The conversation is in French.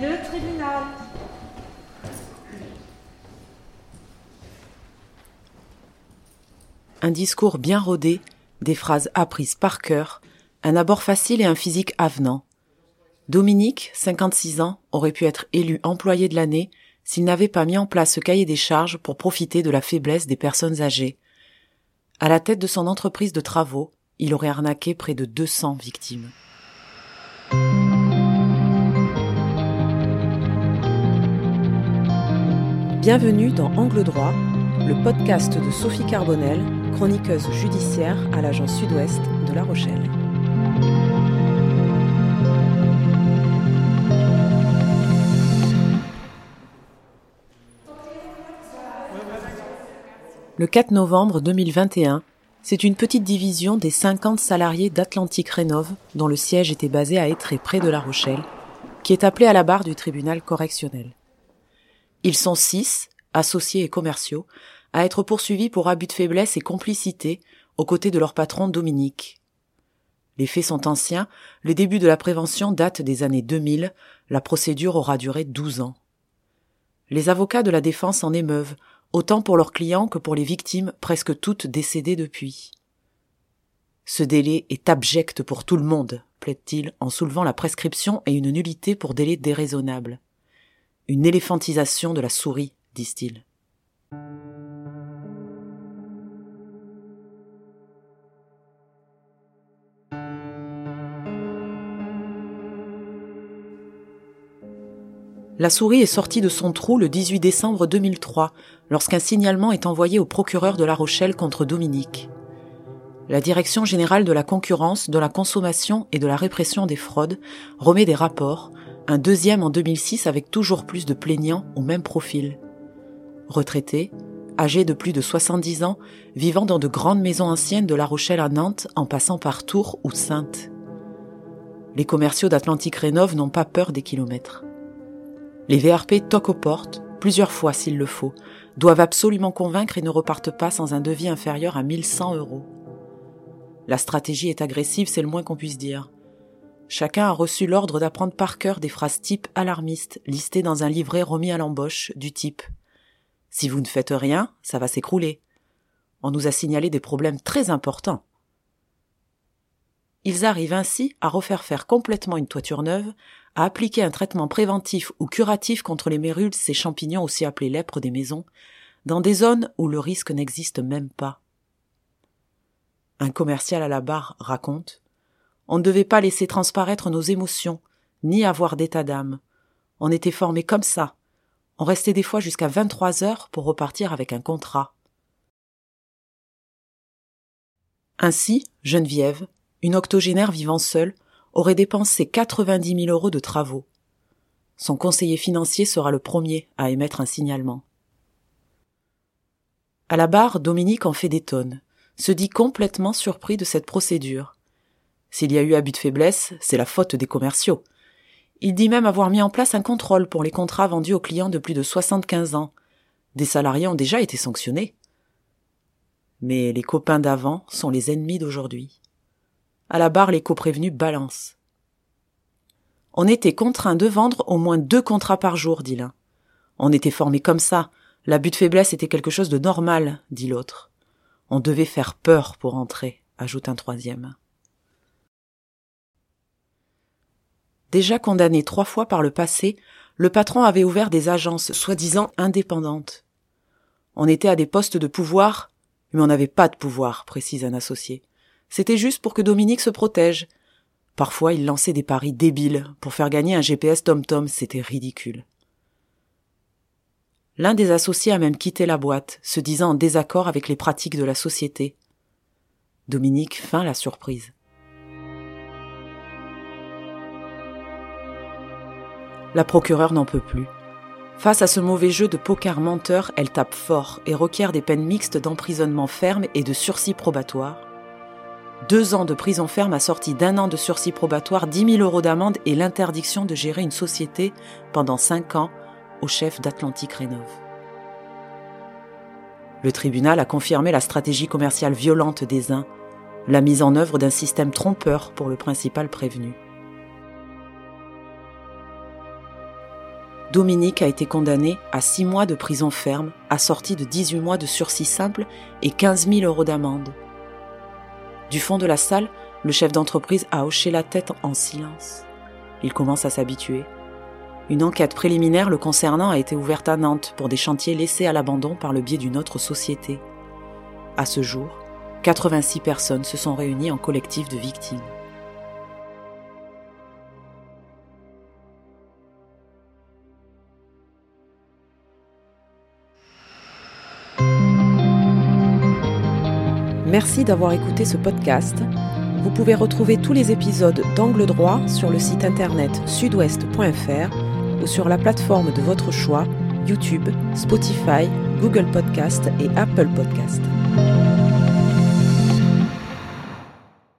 Le tribunal. Un discours bien rodé, des phrases apprises par cœur, un abord facile et un physique avenant. Dominique, 56 ans, aurait pu être élu employé de l'année s'il n'avait pas mis en place ce cahier des charges pour profiter de la faiblesse des personnes âgées. À la tête de son entreprise de travaux, il aurait arnaqué près de 200 victimes. Bienvenue dans Angle droit, le podcast de Sophie Carbonel, chroniqueuse judiciaire à l'agence sud-ouest de La Rochelle. Le 4 novembre 2021, c'est une petite division des 50 salariés d'Atlantic Rénov, dont le siège était basé à Étré près de La Rochelle, qui est appelée à la barre du tribunal correctionnel. Ils sont six, associés et commerciaux, à être poursuivis pour abus de faiblesse et complicité aux côtés de leur patron Dominique. Les faits sont anciens, le début de la prévention date des années 2000, la procédure aura duré 12 ans. Les avocats de la défense en émeuvent, autant pour leurs clients que pour les victimes presque toutes décédées depuis. Ce délai est abject pour tout le monde, plaide-t-il en soulevant la prescription et une nullité pour délai déraisonnable. Une éléphantisation de la souris, disent-ils. La souris est sortie de son trou le 18 décembre 2003, lorsqu'un signalement est envoyé au procureur de La Rochelle contre Dominique. La Direction générale de la concurrence, de la consommation et de la répression des fraudes remet des rapports, un deuxième en 2006 avec toujours plus de plaignants au même profil. Retraités, âgés de plus de 70 ans, vivant dans de grandes maisons anciennes de La Rochelle à Nantes en passant par Tours ou Sainte. Les commerciaux d'Atlantique Rénov n'ont pas peur des kilomètres. Les VRP toquent aux portes, plusieurs fois s'il le faut, doivent absolument convaincre et ne repartent pas sans un devis inférieur à 1100 euros. La stratégie est agressive, c'est le moins qu'on puisse dire. Chacun a reçu l'ordre d'apprendre par cœur des phrases type alarmistes listées dans un livret remis à l'embauche du type Si vous ne faites rien, ça va s'écrouler. On nous a signalé des problèmes très importants. Ils arrivent ainsi à refaire faire complètement une toiture neuve, à appliquer un traitement préventif ou curatif contre les mérules, ces champignons aussi appelés lèpres des maisons, dans des zones où le risque n'existe même pas. Un commercial à la barre raconte On ne devait pas laisser transparaître nos émotions, ni avoir d'état d'âme. On était formé comme ça. On restait des fois jusqu'à 23 heures pour repartir avec un contrat. Ainsi, Geneviève, une octogénaire vivant seule, aurait dépensé 90 000 euros de travaux. Son conseiller financier sera le premier à émettre un signalement. À la barre, Dominique en fait des tonnes, se dit complètement surpris de cette procédure. S'il y a eu abus de faiblesse, c'est la faute des commerciaux. Il dit même avoir mis en place un contrôle pour les contrats vendus aux clients de plus de 75 ans. Des salariés ont déjà été sanctionnés. Mais les copains d'avant sont les ennemis d'aujourd'hui. À la barre, les coprévenus balancent. On était contraint de vendre au moins deux contrats par jour, dit l'un. On était formé comme ça. L'abus de faiblesse était quelque chose de normal, dit l'autre. On devait faire peur pour entrer, ajoute un troisième. Déjà condamné trois fois par le passé, le patron avait ouvert des agences soi-disant indépendantes. On était à des postes de pouvoir, mais on n'avait pas de pouvoir, précise un associé. C'était juste pour que Dominique se protège. Parfois, il lançait des paris débiles pour faire gagner un GPS TomTom, c'était ridicule. L'un des associés a même quitté la boîte, se disant en désaccord avec les pratiques de la société. Dominique feint la surprise. La procureure n'en peut plus. Face à ce mauvais jeu de poker menteur, elle tape fort et requiert des peines mixtes d'emprisonnement ferme et de sursis probatoire, deux ans de prison ferme assortis d'un an de sursis probatoire, dix mille euros d'amende et l'interdiction de gérer une société pendant cinq ans au chef d'Atlantique Rénov. Le tribunal a confirmé la stratégie commerciale violente des uns, la mise en œuvre d'un système trompeur pour le principal prévenu. Dominique a été condamné à 6 mois de prison ferme, assorti de 18 mois de sursis simple et 15 000 euros d'amende. Du fond de la salle, le chef d'entreprise a hoché la tête en silence. Il commence à s'habituer. Une enquête préliminaire le concernant a été ouverte à Nantes pour des chantiers laissés à l'abandon par le biais d'une autre société. À ce jour, 86 personnes se sont réunies en collectif de victimes. Merci d'avoir écouté ce podcast. Vous pouvez retrouver tous les épisodes d'Angle droit sur le site internet sudouest.fr ou sur la plateforme de votre choix, YouTube, Spotify, Google Podcast et Apple Podcast.